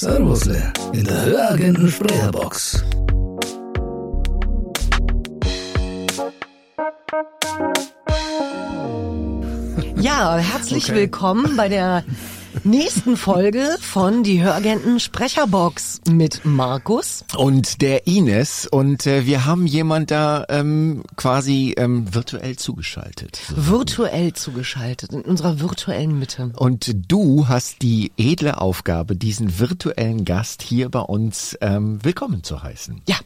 Servusle in der Höragenten Sprecherbox. Ja, herzlich Okay. willkommen bei der nächsten Folge von Die Höragenten Sprecherbox mit Markus. und der Ines und äh, wir haben jemand da ähm, quasi ähm, virtuell zugeschaltet. Virtuell zugeschaltet, in unserer virtuellen Mitte. Und du hast die edle Aufgabe, diesen virtuellen Gast hier bei uns ähm, willkommen zu heißen. Ja,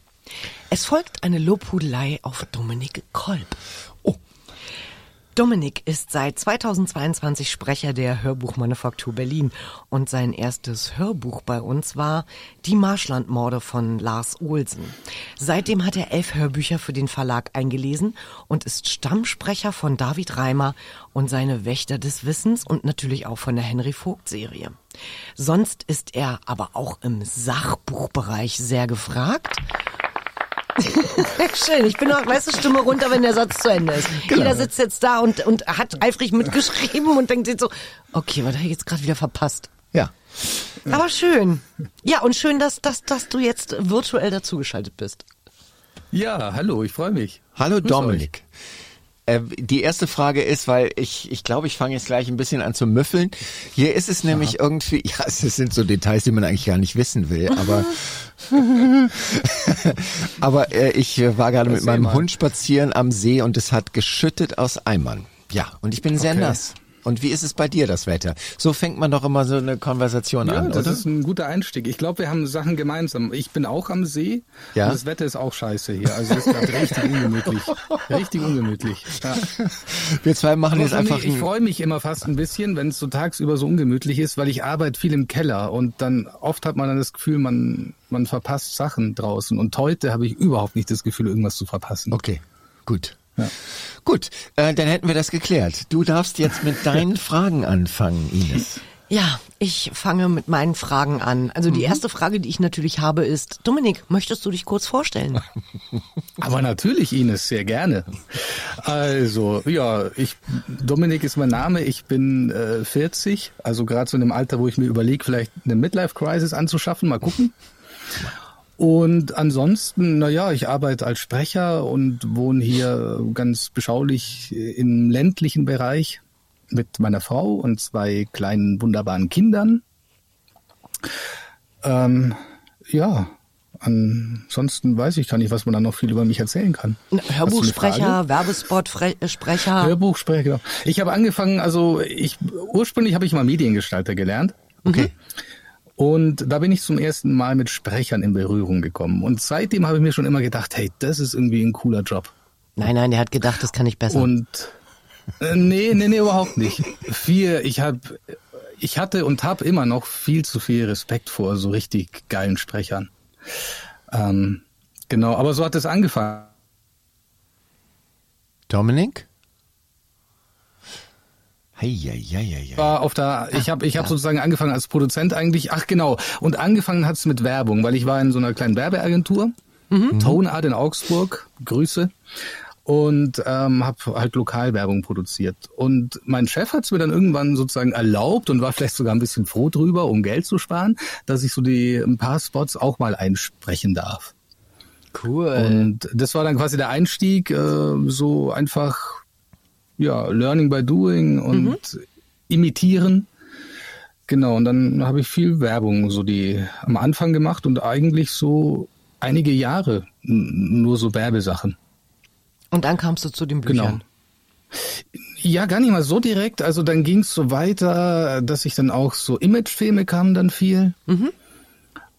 es folgt eine Lobhudelei auf Dominik Kolb. Dominik ist seit 2022 Sprecher der Hörbuchmanufaktur Berlin und sein erstes Hörbuch bei uns war Die Marschlandmorde von Lars Olsen. Seitdem hat er elf Hörbücher für den Verlag eingelesen und ist Stammsprecher von David Reimer und seine Wächter des Wissens und natürlich auch von der Henry Vogt Serie. Sonst ist er aber auch im Sachbuchbereich sehr gefragt. Schön, ich bin auch, weißt du, Stimme runter, wenn der Satz zu Ende ist. Jeder sitzt jetzt da und, und hat eifrig mitgeschrieben und denkt sich so, okay, was habe ich jetzt gerade wieder verpasst? Ja. Aber schön. Ja, und schön, dass, dass, dass du jetzt virtuell dazugeschaltet bist. Ja, hallo, ich freue mich. Hallo Grüß Dominik. Äh, die erste Frage ist, weil ich, ich glaube, ich fange jetzt gleich ein bisschen an zu müffeln. Hier ist es nämlich irgendwie, ja, es sind so Details, die man eigentlich gar nicht wissen will, aber, aber äh, ich war gerade mit meinem. Hund spazieren am See und es hat geschüttet aus Eimern. Ja, und ich bin sehr Okay. nass. Und wie ist es bei dir, das Wetter? So fängt man doch immer so eine Konversation Ja, an, das oder? ist ein guter Einstieg. Ich glaube, wir haben Sachen gemeinsam. Ich bin auch am See. Ja. Und das Wetter ist auch scheiße hier. Also es ist gerade richtig ungemütlich. Richtig ungemütlich. Ja. Wir zwei machen Aber jetzt einfach ich freue mich immer fast ein bisschen, wenn es so tagsüber so ungemütlich ist, weil ich arbeite viel im Keller und dann oft hat man dann das Gefühl, man, man verpasst Sachen draußen. Und heute habe ich überhaupt nicht das Gefühl, irgendwas zu verpassen. Okay, gut. Ja. Gut, äh, dann hätten wir das geklärt. Du darfst jetzt mit deinen Fragen anfangen, Ines. Ja, ich fange mit meinen Fragen an. Also die erste Frage, die ich natürlich habe, ist, Dominik, möchtest du dich kurz vorstellen? Aber natürlich, Ines, sehr gerne. Also, ja, ich, Dominik ist mein Name, ich bin äh, 40, also gerade so in dem Alter, wo ich mir überlege, vielleicht eine Midlife-Crisis anzuschaffen, mal gucken. Und ansonsten, na ja, ich arbeite als Sprecher und wohne hier ganz beschaulich im ländlichen Bereich mit meiner Frau und zwei kleinen wunderbaren Kindern. Ähm, ja, ansonsten weiß ich gar nicht, was man da noch viel über mich erzählen kann. Hörbuchsprecher, Werbespot-Sprecher. Hörbuchsprecher, genau. Ich habe angefangen, also ich ursprünglich habe ich mal Mediengestalter gelernt. Okay. Und da bin ich zum ersten Mal mit Sprechern in Berührung gekommen. Und seitdem habe ich mir schon immer gedacht, hey, das ist irgendwie ein cooler Job. Nein, nein, der hat gedacht, das kann ich besser. Und äh, nee, nee, nee, überhaupt nicht. Viel, ich hab, ich hatte und habe immer noch viel zu viel Respekt vor so richtig geilen Sprechern. Ähm, genau, aber so hat es angefangen. Dominik? Heieieiei. war auf der, ich habe ich hab sozusagen angefangen als Produzent eigentlich, ach genau, und angefangen hat's mit Werbung, weil ich war in so einer kleinen Werbeagentur, Tonart in Augsburg, Grüße, und ähm, habe halt Lokalwerbung produziert. Und mein Chef hat's mir dann irgendwann sozusagen erlaubt und war vielleicht sogar ein bisschen froh drüber, um Geld zu sparen, dass ich so die ein paar Spots auch mal einsprechen darf. Cool. Und das war dann quasi der Einstieg, äh, so einfach, ja, Learning by Doing und imitieren. Genau, und dann habe ich viel Werbung so die am Anfang gemacht und eigentlich so einige Jahre nur so Werbesachen. Und dann kamst du zu den Genau. Büchern. Ja, gar nicht mal so direkt. Also dann ging es so weiter, dass ich dann auch so Imagefilme kamen dann viel.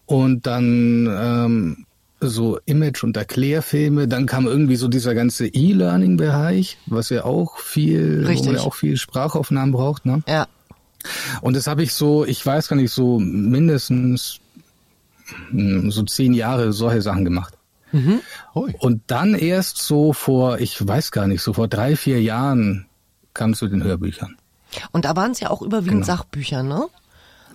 Und dann ähm, so Image- und Erklärfilme. Dann kam irgendwie so dieser ganze E-Learning-Bereich, was ja auch viel, Richtig. wo man ja auch viel Sprachaufnahmen braucht. Ne? Ja. Und das habe ich so, ich weiß gar nicht, so mindestens hm, so zehn Jahre solche Sachen gemacht. Hui. Und dann erst so vor, ich weiß gar nicht, so vor drei, vier Jahren kam es zu den Hörbüchern. Und da waren es ja auch überwiegend Genau. Sachbücher, ne?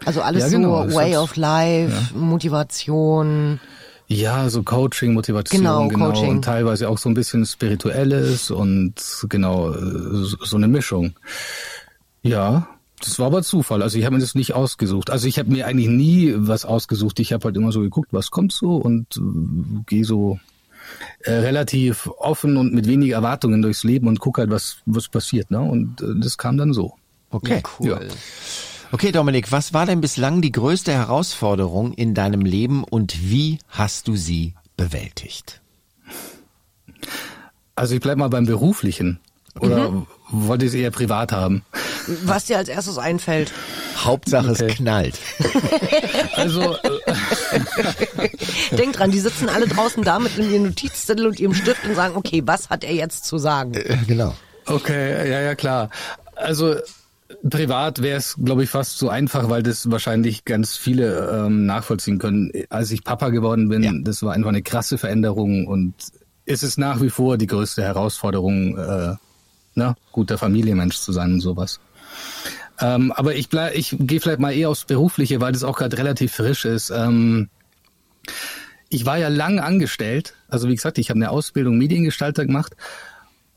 Also alles Ja, genau, so Way of Life, Motivation. Ja, so Coaching, Motivation, Genau, genau, Coaching. und teilweise auch so ein bisschen Spirituelles und genau, so eine Mischung. Ja, Das war aber Zufall. Also ich habe mir das nicht ausgesucht. Also ich habe mir eigentlich nie was ausgesucht. Ich habe halt immer so geguckt, was kommt so und äh, gehe so äh, relativ offen und mit wenig Erwartungen durchs Leben und guck halt, was was passiert. Ne? Und äh, das kam dann so. Okay, cool. Ja. Okay, Dominik, was war denn bislang die größte Herausforderung in deinem Leben und wie hast du sie bewältigt? Also ich bleib mal beim beruflichen. Oder mhm. wollt ihr es eher privat haben? Was dir als erstes einfällt. Hauptsache okay. es knallt. also äh, Denk dran, die sitzen alle draußen da mit ihrem Notizzettel und ihrem Stift und sagen, okay, was hat er jetzt zu sagen? Äh, genau. Okay, ja, ja, klar. Also privat wäre es, glaube ich, fast so einfach, weil das wahrscheinlich ganz viele ähm, nachvollziehen können. Als ich Papa geworden bin, ja. das war einfach eine krasse Veränderung und es ist nach wie vor die größte Herausforderung, äh, ne, guter Familienmensch zu sein und sowas. Ähm, aber ich bleib, ich gehe vielleicht mal eher aufs Berufliche, weil das auch gerade relativ frisch ist. Ähm, ich war ja lang angestellt, also wie gesagt, ich habe eine Ausbildung Mediengestalter gemacht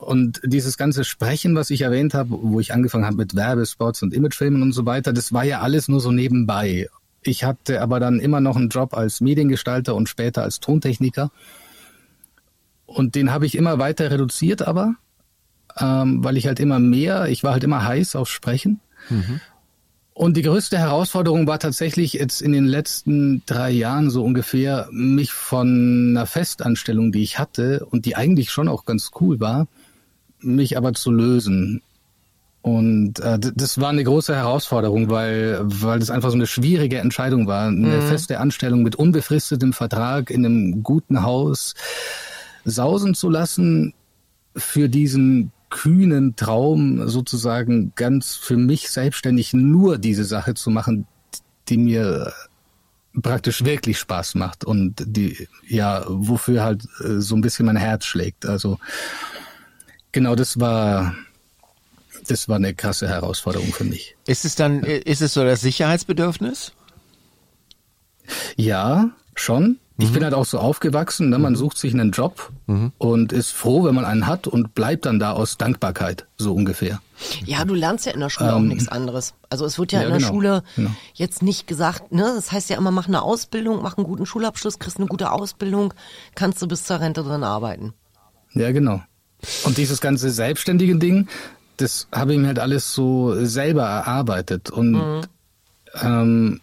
und dieses ganze Sprechen, was ich erwähnt habe, wo ich angefangen habe mit Werbespots und Imagefilmen und so weiter, das war ja alles nur so nebenbei. Ich hatte aber dann immer noch einen Job als Mediengestalter und später als Tontechniker. Und den habe ich immer weiter reduziert, aber ähm, weil ich halt immer mehr, ich war halt immer heiß auf Sprechen. Mhm. Und die größte Herausforderung war tatsächlich jetzt in den letzten drei Jahren so ungefähr, mich von einer Festanstellung, die ich hatte und die eigentlich schon auch ganz cool war, mich aber zu lösen. Und äh, das war eine große Herausforderung, weil, weil das einfach so eine schwierige Entscheidung war. Eine mhm. feste Anstellung mit unbefristetem Vertrag in einem guten Haus sausen zu lassen für diesen kühnen Traum sozusagen ganz für mich selbstständig nur diese Sache zu machen, die mir praktisch wirklich Spaß macht und die ja wofür halt äh, so ein bisschen mein Herz schlägt. Also genau, das war das war eine krasse Herausforderung für mich. Ist es dann ist es so das Sicherheitsbedürfnis? Ja, schon. Ich mhm. bin halt auch so aufgewachsen, ne? man mhm. sucht sich einen Job mhm. und ist froh, wenn man einen hat und bleibt dann da aus Dankbarkeit, so ungefähr. Ja, du lernst ja in der Schule ähm, auch nichts anderes. Also es wird ja, ja in der genau, Schule genau. jetzt nicht gesagt, ne, das heißt ja immer, mach eine Ausbildung, mach einen guten Schulabschluss, kriegst eine gute Ausbildung, kannst du bis zur Rente drin arbeiten. Ja, genau. Und dieses ganze selbstständige Ding, das habe ich mir halt alles so selber erarbeitet und mhm. ähm,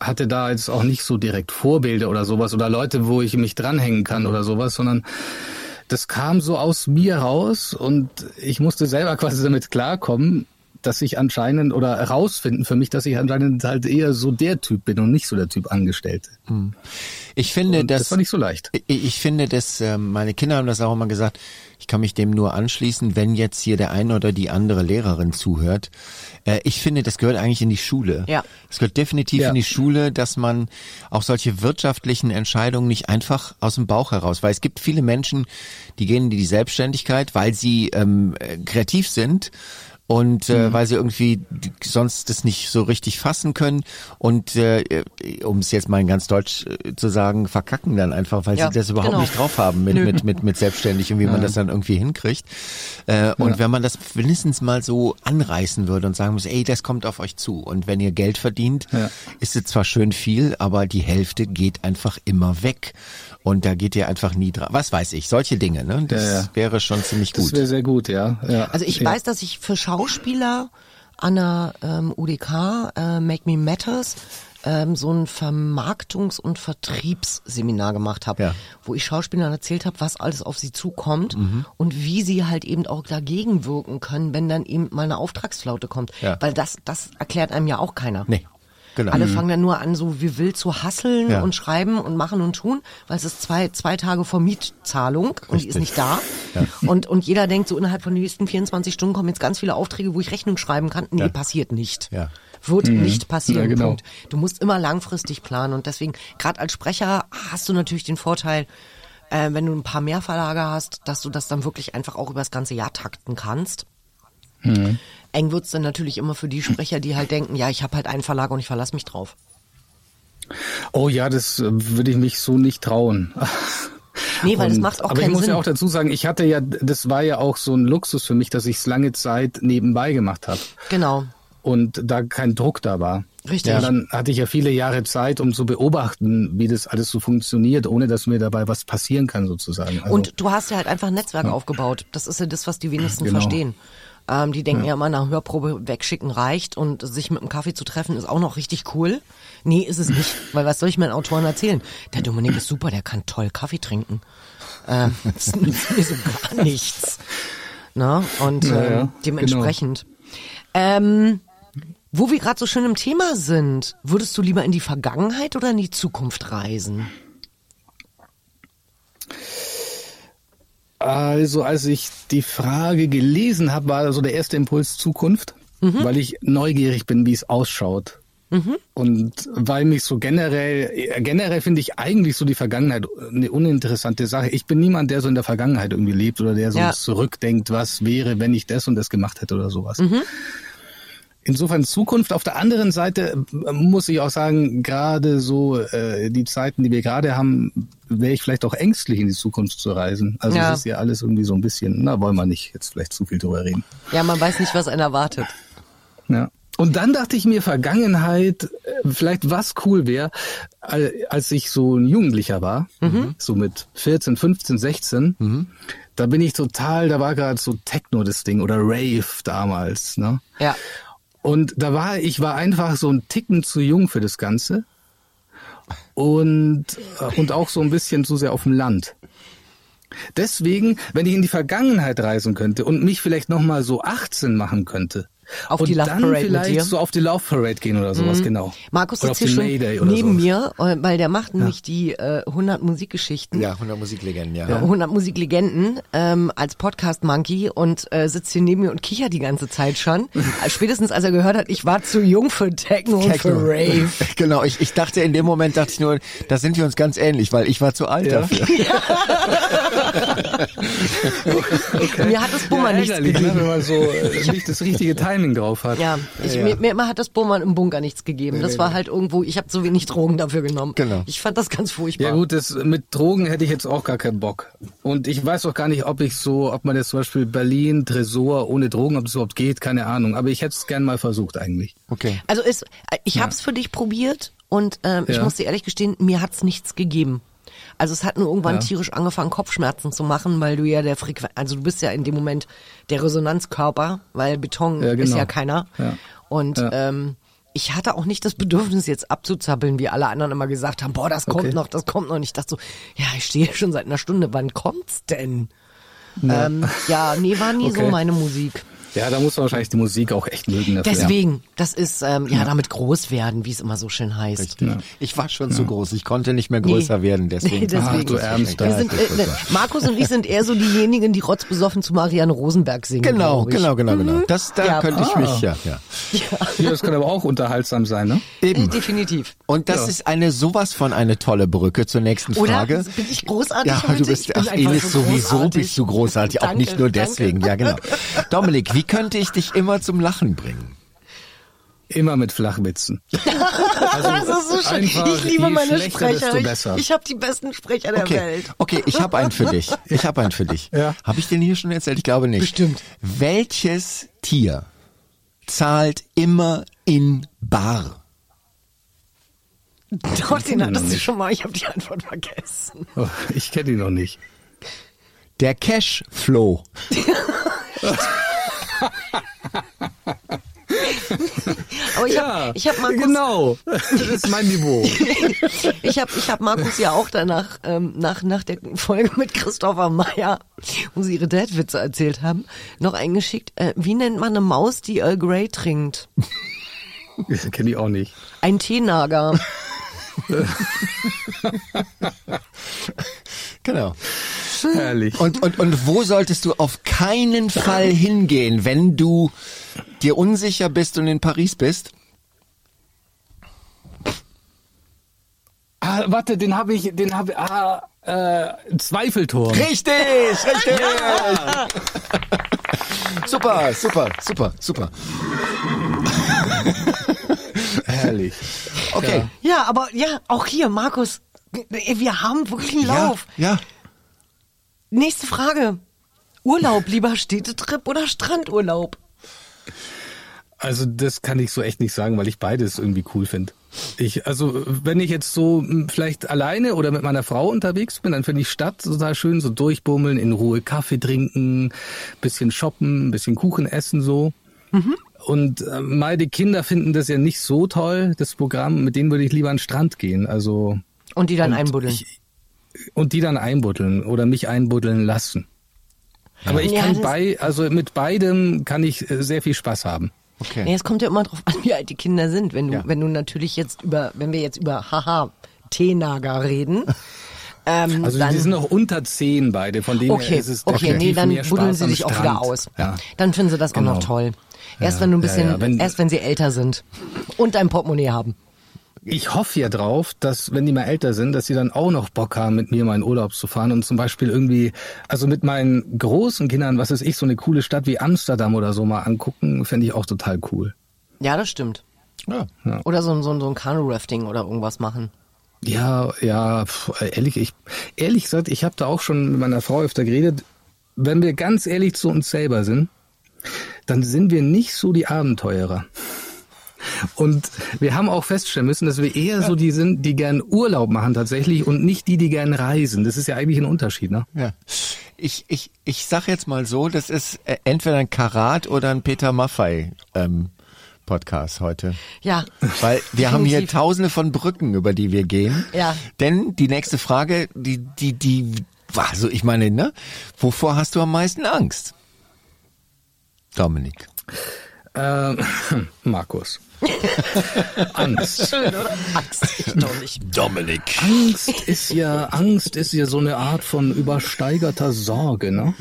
hatte da jetzt auch nicht so direkt Vorbilder oder sowas oder Leute, wo ich mich dranhängen kann oder sowas, sondern das kam so aus mir raus und ich musste selber quasi damit klarkommen, dass ich anscheinend oder herausfinden für mich, dass ich anscheinend halt eher so der Typ bin und nicht so der Typ Angestellte. Hm. Ich finde, das, das war nicht so leicht. Ich, ich finde, dass äh, meine Kinder haben das auch immer gesagt. Ich kann mich dem nur anschließen, wenn jetzt hier der eine oder die andere Lehrerin zuhört. Äh, ich finde, das gehört eigentlich in die Schule. Ja. Es gehört definitiv ja. in die Schule, dass man auch solche wirtschaftlichen Entscheidungen nicht einfach aus dem Bauch heraus, weil es gibt viele Menschen, die gehen in die Selbstständigkeit, weil sie ähm, äh, kreativ sind und äh, mhm. weil sie irgendwie sonst das nicht so richtig fassen können und äh, um es jetzt mal in ganz deutsch äh, zu sagen, verkacken dann einfach, weil ja, sie das überhaupt genau. nicht drauf haben mit, mit, mit, mit selbstständig und wie ja. man das dann irgendwie hinkriegt. Äh, und ja. wenn man das mindestens mal so anreißen würde und sagen muss, ey, das kommt auf euch zu und wenn ihr Geld verdient, ist es zwar schön viel, aber die Hälfte geht einfach immer weg. Und da geht ihr einfach nie dran. Was weiß ich, solche Dinge, ne? Das ja, ja. wäre schon ziemlich gut. Das wäre sehr gut, ja. ja. Also ich weiß, dass ich für Schauspieler an der ähm, UDK äh, Make Me Matters ähm, so ein Vermarktungs- und Vertriebsseminar gemacht habe, ja. wo ich Schauspielern erzählt habe, was alles auf sie zukommt mhm. und wie sie halt eben auch dagegen wirken können, wenn dann eben mal eine Auftragsflaute kommt. Ja. Weil das, das erklärt einem ja auch keiner. Nee. Genau. Alle mhm. fangen dann nur an, so wie wild zu hasseln ja. und schreiben und machen und tun, weil es ist zwei, zwei Tage vor Mietzahlung Richtig. und die ist nicht da. Ja. Und, und jeder denkt so innerhalb von den nächsten 24 Stunden kommen jetzt ganz viele Aufträge, wo ich Rechnung schreiben kann. Nee, ja. passiert nicht. Ja. Wird mhm. nicht passieren. Ja, genau. Punkt. Du musst immer langfristig planen und deswegen, gerade als Sprecher hast du natürlich den Vorteil, äh, wenn du ein paar mehr Verlage hast, dass du das dann wirklich einfach auch über das ganze Jahr takten kannst. Mhm. Eng wird's dann natürlich immer für die Sprecher, die halt denken, ja, ich habe halt einen Verlag und ich verlasse mich drauf. Oh ja, das äh, würde ich mich so nicht trauen. Nee, weil und, das macht auch aber keinen Sinn. Aber ich muss ja auch dazu sagen, ich hatte ja, das war ja auch so ein Luxus für mich, dass ich es lange Zeit nebenbei gemacht habe. Genau. und da kein Druck da war. Richtig. Ja, dann hatte ich ja viele Jahre Zeit, um zu beobachten, wie das alles so funktioniert, ohne dass mir dabei was passieren kann sozusagen. Also, Und du hast ja halt einfach ein Netzwerk aufgebaut. Das ist ja das, was die wenigsten Genau. verstehen. Ähm, die denken ja. immer, nach Hörprobe wegschicken reicht und sich mit einem Kaffee zu treffen ist auch noch richtig cool. Nee, ist es nicht. Weil was soll ich meinen Autoren erzählen? Der Dominik ist super, der kann toll Kaffee trinken. Ähm, das nützt mir so gar nichts. Na? Und Ja, ähm, ja, dementsprechend. Ähm, wo wir gerade so schön im Thema sind, würdest du lieber in die Vergangenheit oder in die Zukunft reisen? Also als ich die Frage gelesen habe, war so der erste Impuls Zukunft, weil ich neugierig bin, wie es ausschaut. Und weil mich so generell, äh, generell finde ich eigentlich so die Vergangenheit eine uninteressante Sache. Ich bin niemand, der so in der Vergangenheit irgendwie lebt oder der so Ja. zurückdenkt, was wäre, wenn ich das und das gemacht hätte oder sowas. Insofern Zukunft. Auf der anderen Seite äh, muss ich auch sagen, gerade so äh, die Zeiten, die wir gerade haben, wäre ich vielleicht auch ängstlich in die Zukunft zu reisen. Also Ja. es ist ja alles irgendwie so ein bisschen, na wollen wir nicht jetzt vielleicht zu viel drüber reden. Ja, man weiß nicht, was einen erwartet. Ja. Und dann dachte ich mir, Vergangenheit, äh, vielleicht was cool wäre, al- als ich so ein Jugendlicher war, so mit 14, 15, 16, da bin ich total, da war gerade so Techno das Ding oder Rave damals, ne? Ja. Und da war ich war einfach so ein Ticken zu jung für das Ganze und äh, und auch so ein bisschen zu sehr auf dem Land. Deswegen, wenn ich in die Vergangenheit reisen könnte und mich vielleicht noch mal so 18 machen könnte Auf und die Love dann Parade mit vielleicht dir? Mhm. so auf die Love Parade gehen oder sowas, genau. Markus oder sitzt hier schon Mayday oder neben sowas. mir, äh, weil der macht nämlich die äh, 100 Musikgeschichten. Ja, 100 Musiklegenden, ja. äh, 100 Musiklegenden ähm, als Podcast Monkey und äh, sitzt hier neben mir und kichert die ganze Zeit schon. Spätestens als er gehört hat, ich war zu jung für Techno, und für Techno. Rave. Genau, ich, ich dachte in dem Moment, dachte ich nur, da sind wir uns ganz ähnlich, weil ich war zu alt Ja. dafür. Mir hat das Bummern nichts ärgerlich, ne, gegeben. wenn man so äh, nicht das richtige Timing drauf hat. Ja, ich, Mir, mir immer hat das Bummern im Bunker nichts gegeben. Das war halt irgendwo, ich habe zu wenig Drogen dafür genommen. Genau. Ich fand das ganz furchtbar. Ja gut, das mit Drogen hätte ich jetzt auch gar keinen Bock. Und ich weiß auch gar nicht, ob ich so, ob man das zum Beispiel Berlin, Tresor ohne Drogen, ob es überhaupt geht, keine Ahnung. Aber ich hätte es gern mal versucht eigentlich. Okay. Also ist, ich hab's für dich probiert und ähm, ich Ja. muss dir ehrlich gestehen, mir hat's nichts gegeben. Also es hat nur irgendwann Ja. tierisch angefangen, Kopfschmerzen zu machen, weil du ja der Frequenz, also du bist ja in dem Moment der Resonanzkörper, weil Beton Ja, ist genau. ja keiner. Ja. Und ähm, ich hatte auch nicht das Bedürfnis, jetzt abzuzappeln, wie alle anderen immer gesagt haben, boah, das kommt Okay. noch, das kommt noch. Und ich dachte so, ja, ich stehe schon seit einer Stunde, wann kommt's denn? Ja, ähm, ja nee, war nie so Okay. meine Musik. Ja, da muss man wahrscheinlich die Musik auch echt mögen. Dafür. Deswegen, das ist, ähm, ja, damit groß werden, wie es immer so schön heißt. Ich war schon zu groß, ich konnte nicht mehr größer Nee. werden, deswegen. Nee, deswegen. Ach, du Ärmster. Wir sind, äh, ne, Markus und ich sind eher so diejenigen, die rotzbesoffen zu Marianne Rosenberg singen. Genau, genau, genau, genau. Das, da Ja. könnte ich Ah. mich, ja, ja. Ja, das kann aber auch unterhaltsam sein, ne? Äh, Definitiv. Und das Ja. ist eine sowas von eine tolle Brücke zur nächsten Oder? Frage. Bin ich großartig Ja, heute? du bist, Ich bin ach, einfach Ines, so sowieso großartig. bist du großartig, auch nicht nur deswegen, ja genau. Dominik, wie könnte ich dich immer zum Lachen bringen? Immer mit Flachwitzen. Also Das ist so schön. Ich liebe meine Sprecher. Ich, ich habe die besten Sprecher der Okay, Welt. okay, ich habe einen für dich. Ich habe einen für dich. Ja. Habe ich den hier schon erzählt? Ich glaube nicht. Bestimmt. Welches Tier zahlt immer in Bar? Doch, den hattest du schon mal. Ich habe die Antwort vergessen. Oh, ich kenne die noch nicht. Der Cashflow. Aber ich Ja, habe ich hab Markus, genau. Das ist mein Niveau. ich hab, ich hab Markus ja auch danach, ähm, nach, nach der Folge mit Christopher Meyer, wo sie ihre Dad-Witze erzählt haben, noch eingeschickt. Äh, wie nennt man eine Maus, die Earl Grey trinkt? kenne ich auch nicht. Ein Teenager. Genau. Herrlich. Und, und, und wo solltest du auf keinen Fall hingehen, wenn du dir unsicher bist und in Paris bist? Ah, warte, den habe ich, den habe ah, äh, Zweifelturm. Richtig, richtig. super, super, super, super. Herrlich. Okay. Ja, aber ja, auch hier, Markus, wir haben wirklich einen Ja, Lauf. ja. Nächste Frage. Urlaub, lieber Städtetrip oder Strandurlaub? Also das kann ich so echt nicht sagen, weil ich beides irgendwie cool finde. Ich, also wenn ich jetzt so hm, vielleicht alleine oder mit meiner Frau unterwegs bin, dann finde ich Stadt total schön, so durchbummeln, in Ruhe Kaffee trinken, bisschen shoppen, bisschen Kuchen essen so. Mhm. Und äh, meine Kinder finden das ja nicht so toll, das Programm, mit denen würde ich lieber an den Strand gehen. Also Und die dann einbuddeln. ich, und die dann einbuddeln oder mich einbuddeln lassen. Aber ich Ja, kann bei, also mit beidem kann ich äh, sehr viel Spaß haben. Okay. Nee, es kommt ja immer drauf an, wie alt die Kinder sind. Wenn du, Ja. wenn du natürlich jetzt über, wenn wir jetzt über Haha Teenager reden, ähm, Also dann, die sind noch unter zehn beide, von denen okay, ist es okay, nee, dann buddeln sie sich auch wieder aus. Ja. Dann finden sie das auch Genau. noch toll. Erst Ja, wenn du ein ja, bisschen, ja, wenn- erst wenn sie älter sind und ein Portemonnaie haben. Ich hoffe ja drauf, dass wenn die mal älter sind, dass sie dann auch noch Bock haben, mit mir mal in Urlaub zu fahren und zum Beispiel irgendwie, also mit meinen großen Kindern, was weiß ich, so eine coole Stadt wie Amsterdam oder so mal angucken, fände ich auch total cool. Ja, das stimmt. Ja. Oder so, ein- so, ein- so ein Kanu-Rafting oder irgendwas machen. Ja, ja, ehrlich, ich, ehrlich gesagt, ich habe da auch schon mit meiner Frau öfter geredet. Wenn wir ganz ehrlich zu uns selber sind, dann sind wir nicht so die Abenteurer. Und wir haben auch feststellen müssen, dass wir eher so die sind, die gern Urlaub machen tatsächlich und nicht die, die gern reisen. Das ist ja eigentlich ein Unterschied, ne? Ja. Ich, ich, ich sag jetzt mal so, das ist äh, entweder ein Karat oder ein Peter Maffei ähm, Podcast heute. Ja. Weil wir haben hier Definitiv. tausende von Brücken, über die wir gehen. Ja. Denn die nächste Frage, die, die, die, also ich meine, ne? Wovor hast du am meisten Angst? Dominik. Ähm, Markus. Angst. Schön, oder? Angst, ich doch nicht. Dominik. Angst ist ja, Angst ist ja so eine Art von übersteigerter Sorge, ne?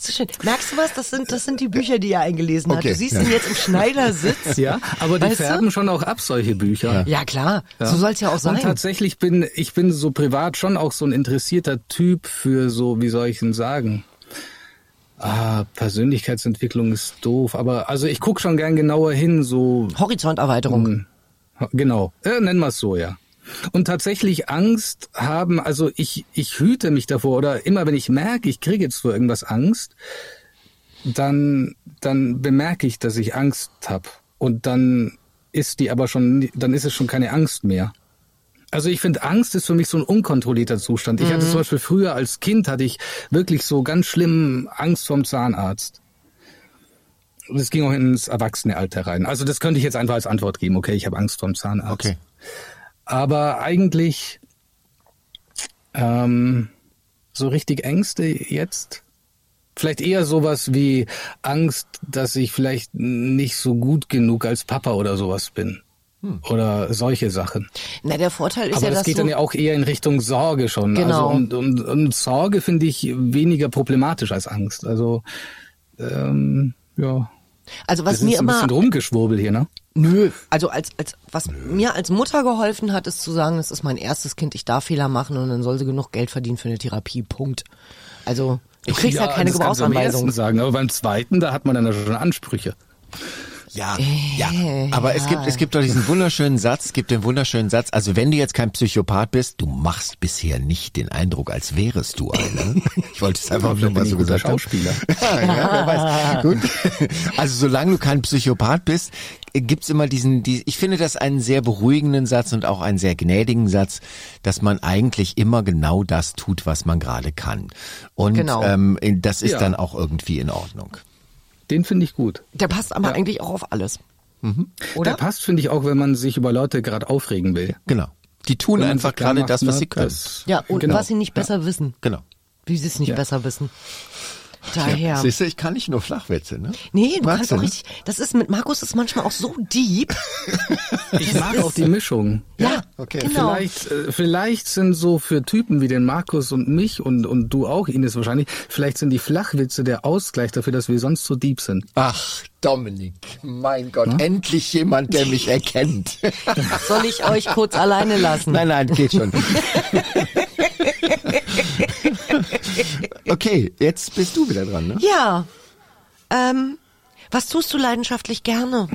So schön. Merkst du was? Das sind, das sind die Bücher, die er eingelesen hat. Okay, Du siehst ja. ihn jetzt im Schneidersitz. Ja, aber die Weißt du? färben schon auch ab, solche Bücher. Ja, klar. So soll es ja auch sein. Und tatsächlich bin ich bin so privat schon auch so ein interessierter Typ für so, wie soll ich denn sagen? Ah, Persönlichkeitsentwicklung ist doof, aber also ich guck schon gern genauer hin, so Horizonterweiterung. Hm, genau, äh, nennen wir es so, ja. Und tatsächlich Angst haben, also ich ich hüte mich davor oder immer wenn ich merke, ich kriege jetzt vor irgendwas Angst, dann dann bemerke ich, dass ich Angst habe und dann ist die aber schon, dann ist es schon keine Angst mehr. Also ich finde, Angst ist für mich so ein unkontrollierter Zustand. Ich hatte zum Beispiel früher als Kind hatte ich wirklich so ganz schlimm Angst vorm Zahnarzt. Und es ging auch ins Erwachsenealter rein. Also das könnte ich jetzt einfach als Antwort geben. Okay, ich habe Angst vorm Zahnarzt. Okay. Aber eigentlich ähm, so richtig Ängste jetzt? Vielleicht eher sowas wie Angst, dass ich vielleicht nicht so gut genug als Papa oder sowas bin. Oder solche Sachen. Na, der Vorteil ist Aber ja, das dass geht dann ja auch eher in Richtung Sorge schon. Genau. Also und, und, und Sorge finde ich weniger problematisch als Angst. Also ähm, ja. also was Das ist mir ein immer, bisschen Rumgeschwurbel hier, ne? nö, also als, als, was mir als Mutter geholfen hat, ist zu sagen, es ist mein erstes Kind, ich darf Fehler machen und dann soll sie genug Geld verdienen für eine Therapie, Punkt. Also, du kriegst ja, halt keine das Gebrauchsanweisung. sagen, aber beim zweiten, da hat man dann ja schon Ansprüche. Ja, ja. Aber es gibt, es gibt doch diesen wunderschönen Satz, es gibt den wunderschönen Satz, also wenn du jetzt kein Psychopath bist, du machst bisher nicht den Eindruck, als wärest du einer. Ich wollte es einfach nur mal so gesagt haben. Schauspieler. Ja, ja, wer weiß. Gut. Also solange du kein Psychopath bist, äh, gibt's immer diesen, die, ich finde das einen sehr beruhigenden Satz und auch einen sehr gnädigen Satz, dass man eigentlich immer genau das tut, was man gerade kann. Und Genau. ähm, das ist Ja. dann auch irgendwie in Ordnung. Den finde ich gut. Der passt aber eigentlich auch auf alles. Oder? Der passt, finde ich, auch, wenn man sich über Leute gerade aufregen will. Genau. Die tun einfach gerade das, was ne, sie können. das- ja, und genau. was sie nicht besser wissen. Genau. Wie sie es nicht Ja. besser wissen. Daher. Siehst du, ich kann nicht nur Flachwitze, ne? Nee, du Magst kannst du, auch ne? richtig. Das ist mit Markus ist manchmal auch so deep. Ich mag auch die Mischung. Ja, okay. genau. Vielleicht, äh, vielleicht sind so für Typen wie den Markus und mich und, und du auch, Ines wahrscheinlich, vielleicht sind die Flachwitze der Ausgleich dafür, dass wir sonst so deep sind. Ach, Dominik, mein Gott, endlich jemand, der mich erkennt. Soll ich euch kurz alleine lassen? nein, nein, geht schon. okay, jetzt bist du wieder dran, ne? Ja. Ähm, was tust du leidenschaftlich gerne?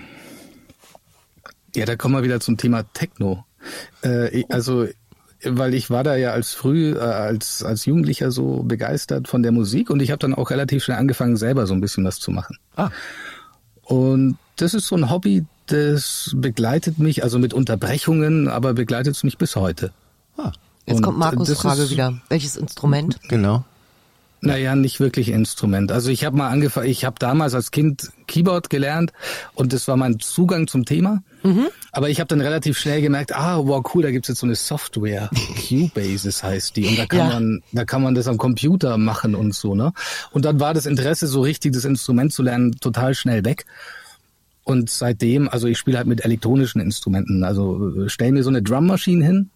Ja, da kommen wir wieder zum Thema Techno. Äh, also, weil ich war da ja als früh, äh, als, als Jugendlicher so begeistert von der Musik und ich habe dann auch relativ schnell angefangen, selber so ein bisschen was zu machen. Ah. Und das ist so ein Hobby, das begleitet mich, also mit Unterbrechungen, aber begleitet es mich bis heute. Ah, Jetzt Und kommt Markus Frage ist- wieder. Welches Instrument? genau. Naja, nicht wirklich Instrument. Also ich habe mal angefangen, ich habe damals als Kind Keyboard gelernt und das war mein Zugang zum Thema. Aber ich habe dann relativ schnell gemerkt, ah, wow, cool, da gibt's jetzt so eine Software, Cubasis heißt die, und da kann Ja. man, da kann man das am Computer machen und so, ne? Und dann war das Interesse, so richtig das Instrument zu lernen, total schnell weg. Und seitdem, also ich spiele halt mit elektronischen Instrumenten, also äh, stell mir so eine Drummaschine hin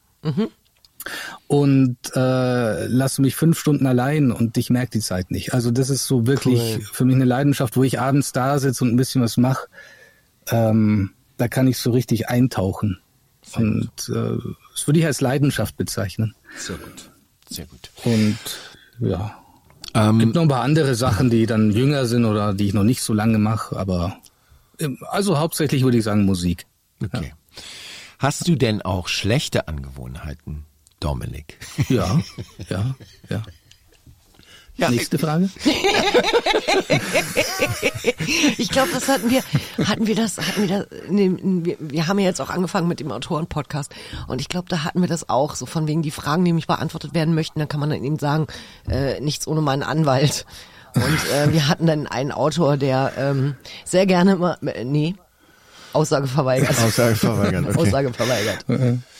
und äh, lasse mich fünf Stunden allein und ich merke die Zeit nicht. Also das ist so wirklich Cool. für mich eine Leidenschaft, wo ich abends da sitze und ein bisschen was mache. Ähm, da kann ich so richtig eintauchen. Und äh, das würde ich als Leidenschaft bezeichnen. Sehr gut. Sehr gut. Und ja, Ähm, gibt noch ein paar andere Sachen, die dann jünger sind oder die ich noch nicht so lange mache, aber ähm, also hauptsächlich würde ich sagen Musik. okay. Hast du denn auch schlechte Angewohnheiten, Dominik? Ja, ja, ja. Ja, Nächste Frage. Ich glaube, das hatten wir, hatten wir das, hatten wir das, nee, wir, wir haben ja jetzt auch angefangen mit dem Autoren-Podcast und ich glaube, da hatten wir das auch, so von wegen die Fragen, die nicht beantwortet werden möchten, dann kann man dann eben sagen, äh, nichts ohne meinen Anwalt. Und äh, wir hatten dann einen Autor, der ähm, sehr gerne immer, äh, nee, Aussage verweigert. Aussage verweigert, okay. Aussage verweigert.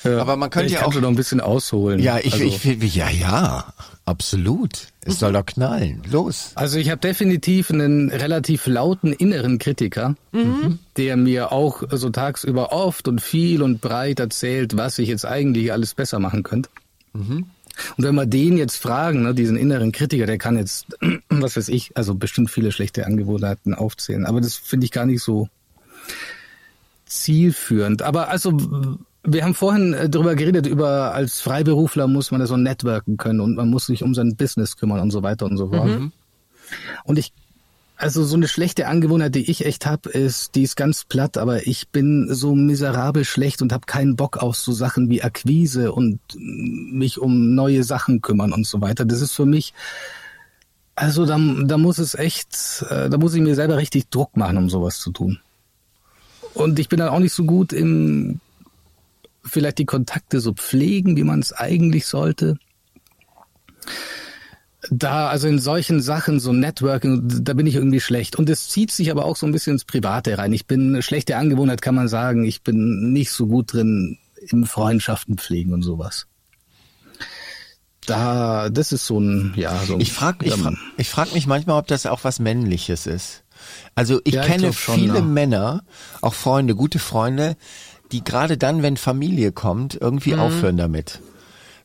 Aber man könnte ich ja auch noch ein bisschen ausholen. Ja, ich, also, ich, ich, ja, ja, absolut. Es soll doch knallen. Los. Also ich habe definitiv einen relativ lauten inneren Kritiker, der mir auch so tagsüber oft und viel und breit erzählt, was ich jetzt eigentlich alles besser machen könnte. Und wenn wir den jetzt fragen, ne, diesen inneren Kritiker, der kann jetzt, was weiß ich, also bestimmt viele schlechte Angewohnheiten aufzählen. Aber das finde ich gar nicht so zielführend. Aber also, wir haben vorhin äh, darüber geredet, über als Freiberufler muss man ja so networken können und man muss sich um sein Business kümmern und so weiter und so fort. Und ich, also so eine schlechte Angewohnheit, die ich echt hab, ist, die ist ganz platt, aber ich bin so miserabel schlecht und habe keinen Bock auf so Sachen wie Akquise und mich um neue Sachen kümmern und so weiter. Das ist für mich, also da, da muss es echt, äh, da muss ich mir selber richtig Druck machen, um sowas zu tun. Und ich bin dann auch nicht so gut im vielleicht die Kontakte so pflegen, wie man es eigentlich sollte. Da, also in solchen Sachen, so Networking, da bin ich irgendwie schlecht. Und es zieht sich aber auch so ein bisschen ins Private rein. Ich bin eine schlechte Angewohnheit, kann man sagen. Ich bin nicht so gut drin im Freundschaften pflegen und sowas. Da, das ist so ein, ja, so ein, Ich frage ich frag, ich frag mich manchmal, ob das auch was Männliches ist. Also ich Ja, ich kenne glaub schon, viele ja. Männer, auch Freunde, gute Freunde, die gerade dann, wenn Familie kommt, irgendwie Mhm. aufhören damit.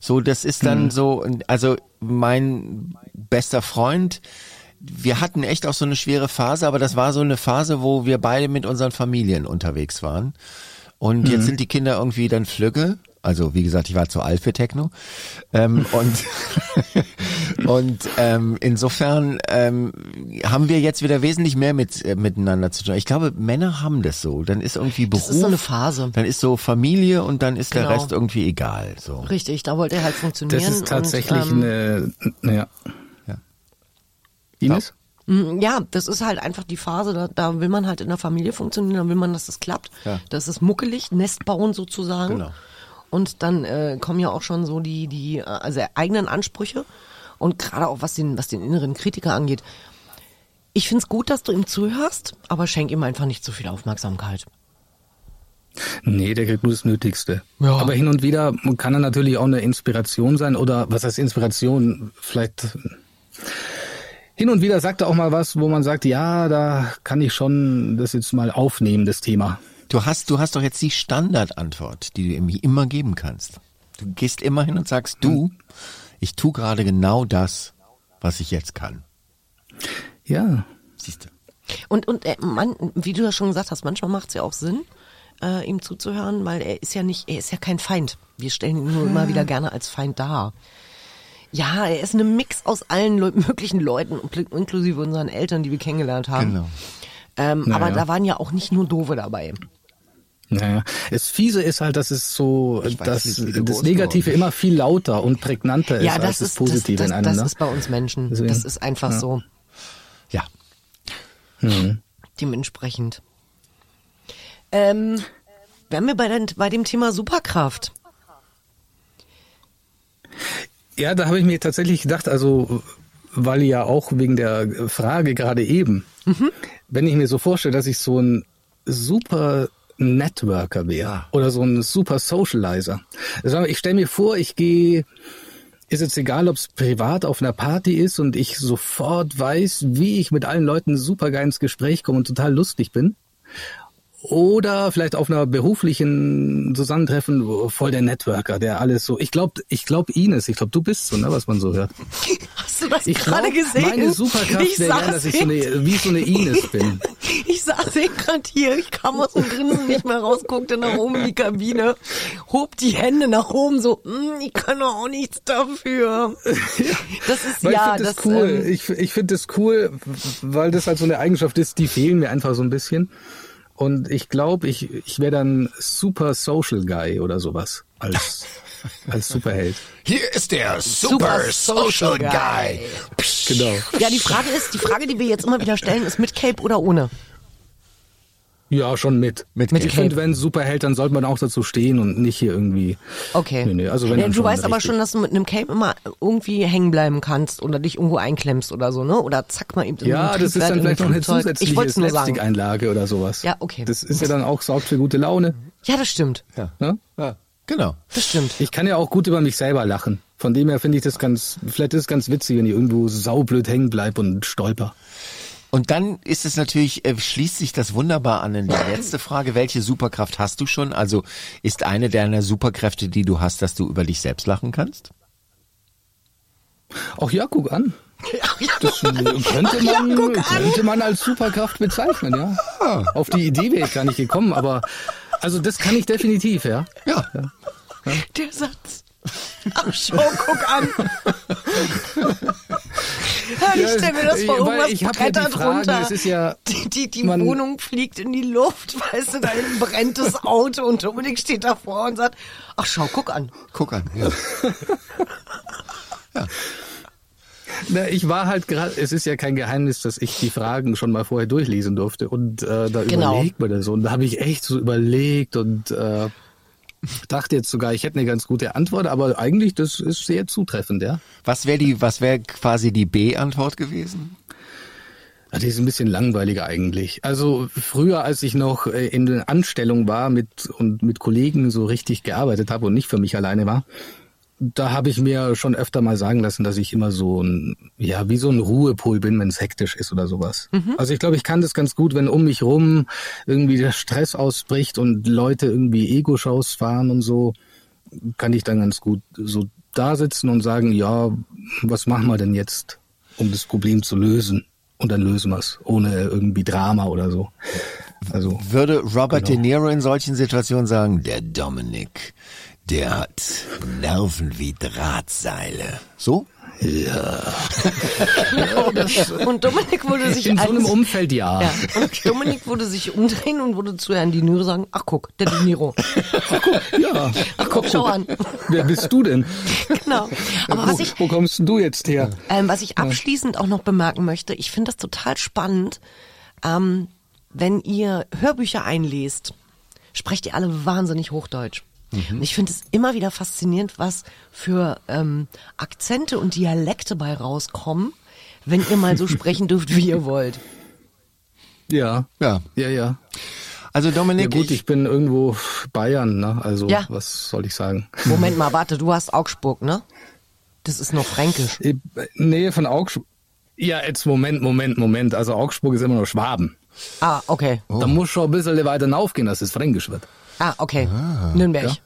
So, das ist dann so, also mein bester Freund, wir hatten echt auch so eine schwere Phase, aber das war so eine Phase, wo wir beide mit unseren Familien unterwegs waren. Und Mhm. jetzt sind die Kinder irgendwie dann flügge. Also wie gesagt, ich war zu alt für Techno. Ähm, und und ähm, insofern ähm, haben wir jetzt wieder wesentlich mehr mit äh, miteinander zu tun. Ich glaube, Männer haben das so. Dann ist irgendwie Beruf, Das ist so eine Phase. dann ist so Familie und dann ist der Genau. Rest irgendwie egal. So. Richtig, da wollte er halt funktionieren. das ist tatsächlich und, ähm, eine, ja. Ja. Ines? Mm, Ja, das ist halt einfach die Phase, da, da will man halt in der Familie funktionieren, da will man, dass das klappt. Ja. Das ist muckelig, Nest bauen sozusagen. Genau. Und dann äh, kommen ja auch schon so die, die äh, also eigenen Ansprüche und gerade auch was den, was den inneren Kritiker angeht. Ich find's gut, dass du ihm zuhörst, aber schenk ihm einfach nicht zu viel Aufmerksamkeit. Nee, der kriegt nur das Nötigste. Ja. Aber hin und wieder kann er natürlich auch eine Inspiration sein oder was heißt Inspiration? Vielleicht hin und wieder sagt er auch mal was, wo man sagt, ja, da kann ich schon das jetzt mal aufnehmen, das Thema. Du hast, du hast doch jetzt die Standardantwort, die du ihm immer geben kannst. Du gehst immer hin und sagst, du, ich tu gerade genau das, was ich jetzt kann. Ja. Siehst du? Und, und äh, man, wie du ja schon gesagt hast, manchmal macht's ja auch Sinn, äh, ihm zuzuhören, weil er ist ja nicht, er ist ja kein Feind. Wir stellen ihn nur immer wieder gerne als Feind dar. Ja, er ist eine Mix aus allen Leu möglichen Leuten, inklusive unseren Eltern, die wir kennengelernt haben. Genau. Ähm, Naja. Aber da waren ja auch nicht nur Doofe dabei. Naja, das Fiese ist halt, dass es so, weiß dass das Negative immer viel lauter und prägnanter ist ja, als das das ist Positive das, in das, einem. das ne? ist bei uns Menschen. Deswegen, das ist einfach ja. so Ja. dementsprechend. Ähm, wären wir bei, den, bei dem Thema Superkraft. Ja, da habe ich mir tatsächlich gedacht, also weil ja auch wegen der Frage gerade eben, mhm. wenn ich mir so vorstelle, dass ich so ein super Networker wäre oder so ein super Socializer. Also ich stelle mir vor, ich gehe, ist jetzt egal, ob es privat auf einer Party ist und ich sofort weiß, wie ich mit allen Leuten super geil ins Gespräch komme und total lustig bin. Oder vielleicht auf einer beruflichen Zusammentreffen voll der Networker, der alles so. Ich glaube, ich glaube Ines, ich glaube, du bist so, ne, was man so hört. Hast du das ich gerade gesehen? Meine Superkraft wäre ja, dass ich so eine, wie so eine Ines bin. Ich saß eben gerade hier, ich kam aus dem Grinsen nicht mehr raus, guckte nach oben in die Kabine, hob die Hände nach oben, so, mm, ich kann auch nichts dafür. Das ist weil ja, ich das das cool. Ähm, ich ich finde das cool, weil das halt so eine Eigenschaft ist, die fehlen mir einfach so ein bisschen. Und ich glaube, ich, ich wäre dann Super Social Guy oder sowas als, als Superheld. Hier ist der Super, Super Social, Social Guy. Guy. Genau. Ja, die Frage ist, die Frage, die wir jetzt immer wieder stellen, ist mit Cape oder ohne? Ja, schon mit. mit ich finde, wenn Superheld, dann sollte man auch dazu stehen und nicht hier irgendwie. Okay. Nee, nee, also wenn ja, du weißt aber schon, dass du mit einem Cape immer irgendwie hängen bleiben kannst oder dich irgendwo einklemmst oder so, ne? Oder zack mal eben. Ja, das ist dann vielleicht noch eine zusätzliche Slapstick-Einlage oder sowas. Ja, okay. Das ist ja dann auch sorgt für gute Laune. Ja, das stimmt. Ja. ja? ja. Genau. Das stimmt. Ich kann ja auch gut über mich selber lachen. Von dem her finde ich das ganz, vielleicht ist es ganz witzig, wenn ich irgendwo saublöd hängen bleib und stolper. Und dann ist es natürlich, äh, schließt sich das wunderbar an in die letzte Frage. Welche Superkraft hast du schon? Also ist eine deiner Superkräfte, die du hast, dass du über dich selbst lachen kannst? Ach ja, guck an. Das könnte man, könnte man als Superkraft bezeichnen, ja. Ah. Auf die Idee wäre ich gar nicht gekommen, aber also das kann ich definitiv, ja. Ja. ja. Der Satz. Ach, schau, guck an. ich stelle mir das vor, irgendwas ich brettert ja runter. Es ist ja, die die, die Wohnung fliegt in die Luft, weißt du, da brennt das Auto und Dominik steht davor und sagt, ach schau, guck an. Guck an, ja. ja. Na, ich war halt gerade, es ist ja kein Geheimnis, dass ich die Fragen schon mal vorher durchlesen durfte und äh, da genau. überlegt man das und da habe ich echt so überlegt und äh, dachte jetzt sogar, ich hätte eine ganz gute Antwort, aber eigentlich das ist sehr zutreffend, ja. Was wäre die, was wäre quasi die B-Antwort gewesen? Ja, die ist ein bisschen langweiliger eigentlich. Also früher, als ich noch äh, in der Anstellung war mit und mit Kollegen so richtig gearbeitet habe und nicht für mich alleine war, da habe ich mir schon öfter mal sagen lassen, dass ich immer so ein, ja, wie so ein Ruhepol bin, wenn es hektisch ist oder sowas. Mhm. Also ich glaube, ich kann das ganz gut, wenn um mich rum irgendwie der Stress ausbricht und Leute irgendwie Ego-Shows fahren und so, kann ich dann ganz gut so da sitzen und sagen, ja, was machen wir denn jetzt, um das Problem zu lösen? Und dann lösen wir es, ohne irgendwie Drama oder so. Also, Würde Robert genau. De Niro in solchen Situationen sagen, der Dominic, der hat Nerven wie Drahtseile. So? Ja. und Dominik würde sich in so einem Umfeld ja. ja. Und Dominik würde sich umdrehen und würde zu Herrn Niro sagen: Ach guck, der Niro. Ach guck, ja. Ach guck, schau an. Wer bist du denn? Genau. Aber ja, was wo, ich, wo kommst du jetzt her? Ähm, was ich abschließend auch noch bemerken möchte: Ich finde das total spannend, ähm, wenn ihr Hörbücher einlest, sprecht ihr alle wahnsinnig Hochdeutsch. Mhm. Ich finde es immer wieder faszinierend, was für ähm, Akzente und Dialekte bei rauskommen, wenn ihr mal so sprechen dürft, wie ihr wollt. Ja, ja, ja, ja. Also Dominik, ja gut, ich, ich, bin irgendwo Bayern, ne? Also ja. was soll ich sagen? Moment mal, warte, du hast Augsburg, ne? Das ist noch Fränkisch. Nähe von Augsburg. Ja, jetzt Moment, Moment, Moment. Also Augsburg ist immer noch Schwaben. Ah, okay. Oh. Da muss schon ein bisschen weiter hinaufgehen, dass es Fränkisch wird. Ah, okay. Ah. Nürnberg. Ja.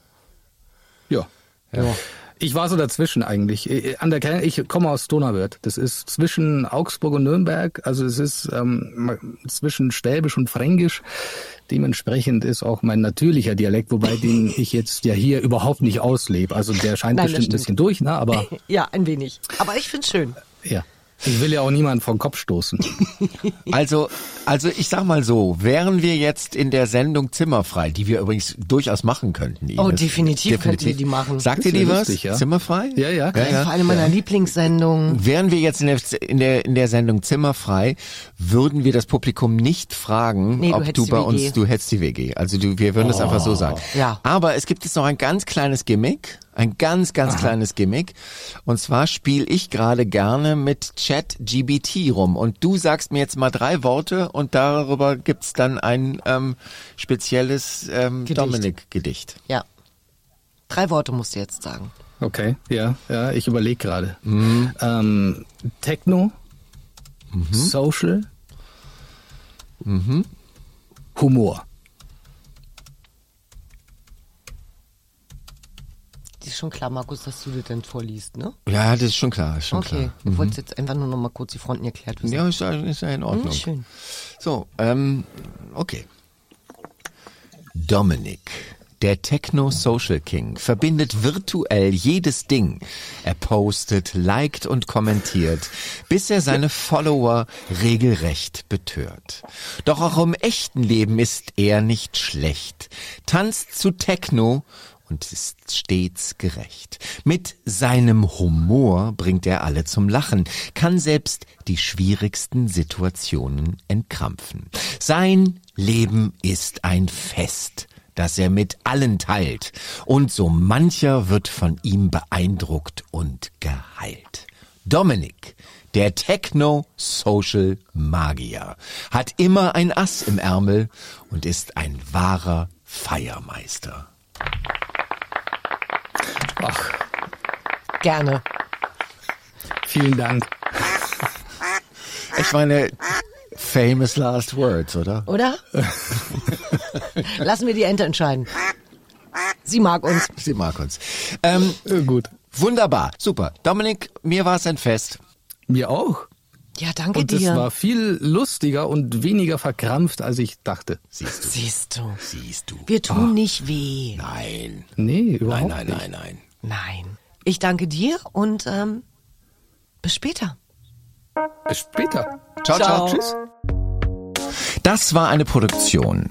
Ja. ja. Ich war so dazwischen eigentlich. Äh, an der ich komme aus Donauwörth. Das ist zwischen Augsburg und Nürnberg. Also es ist ähm, zwischen Schwäbisch und Fränkisch. Dementsprechend ist auch mein natürlicher Dialekt, wobei den ich jetzt ja hier überhaupt nicht auslebe. Also der scheint Nein, bestimmt ein bisschen durch, ne? Aber ja, ein wenig. Aber ich find's schön. Ja. Ich will ja auch niemanden vom Kopf stoßen. Also, also ich sag mal so, wären wir jetzt in der Sendung Zimmerfrei, die wir übrigens durchaus machen könnten. Ines. Oh, definitiv könnten wir die machen. Sagt Das ihr die was? lustig, ja. Zimmerfrei? Ja, ja. Das war eine meiner Lieblingssendungen. Wären wir jetzt in der, in der, in der Sendung Zimmerfrei, würden wir das Publikum nicht fragen, Nee, du ob du bei uns, du hättest die WG. Also du, wir würden es einfach so sagen. Ja. Aber es gibt jetzt noch ein ganz kleines Gimmick, ein ganz, ganz kleines Gimmick. Und zwar spiele ich gerade gerne mit Chat GBT rum. Und du sagst mir jetzt mal drei Worte und darüber gibt's dann ein ähm, spezielles ähm, Gedicht. Dominik-Gedicht. Ja. Drei Worte musst du jetzt sagen. Okay, ja, ja, ich überlege gerade. Ähm, Techno, Social, Humor. Ist schon klar, Markus, dass du das denn vorliest, ne? Ja, das ist schon klar, ist schon Okay. klar. Du wolltest jetzt einfach nur noch mal kurz die Fronten erklärt wissen. Ja, ist, ja- ist ja in Ordnung. Hm, schön. So, ähm, okay. Dominic, der Techno-Social King, verbindet virtuell jedes Ding. Er postet, liked und kommentiert, bis er seine Follower regelrecht betört. Doch auch im echten Leben ist er nicht schlecht. Tanzt zu Techno und ist stets gerecht. Mit seinem Humor bringt er alle zum Lachen, kann selbst die schwierigsten Situationen entkrampfen. Sein Leben ist ein Fest, das er mit allen teilt, und so mancher wird von ihm beeindruckt und geheilt. Dominik, der Techno-Social-Magier, hat immer ein Ass im Ärmel und ist ein wahrer Feiermeister. Ach, Gerne. vielen Dank. Ich meine, famous last words, oder? Oder? Lassen wir die Ente entscheiden. Sie mag uns. Sie mag uns. Ähm, Äh, gut. wunderbar, super. Dominik, mir war es ein Fest. Mir auch. Ja, danke Und es dir. war viel lustiger und weniger verkrampft, als ich dachte. Siehst du, Siehst du. siehst du. Wir tun nicht weh. Nein, Nee, nein, überhaupt nein, nicht. nein, nein. Nein. Ich danke dir und ähm, bis später. Bis später. Ciao, ciao. Tschüss. Das war eine Produktion.